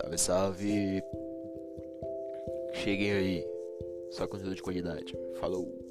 Salve, salve. Cheguei aí. Só conteúdo de qualidade. Falou.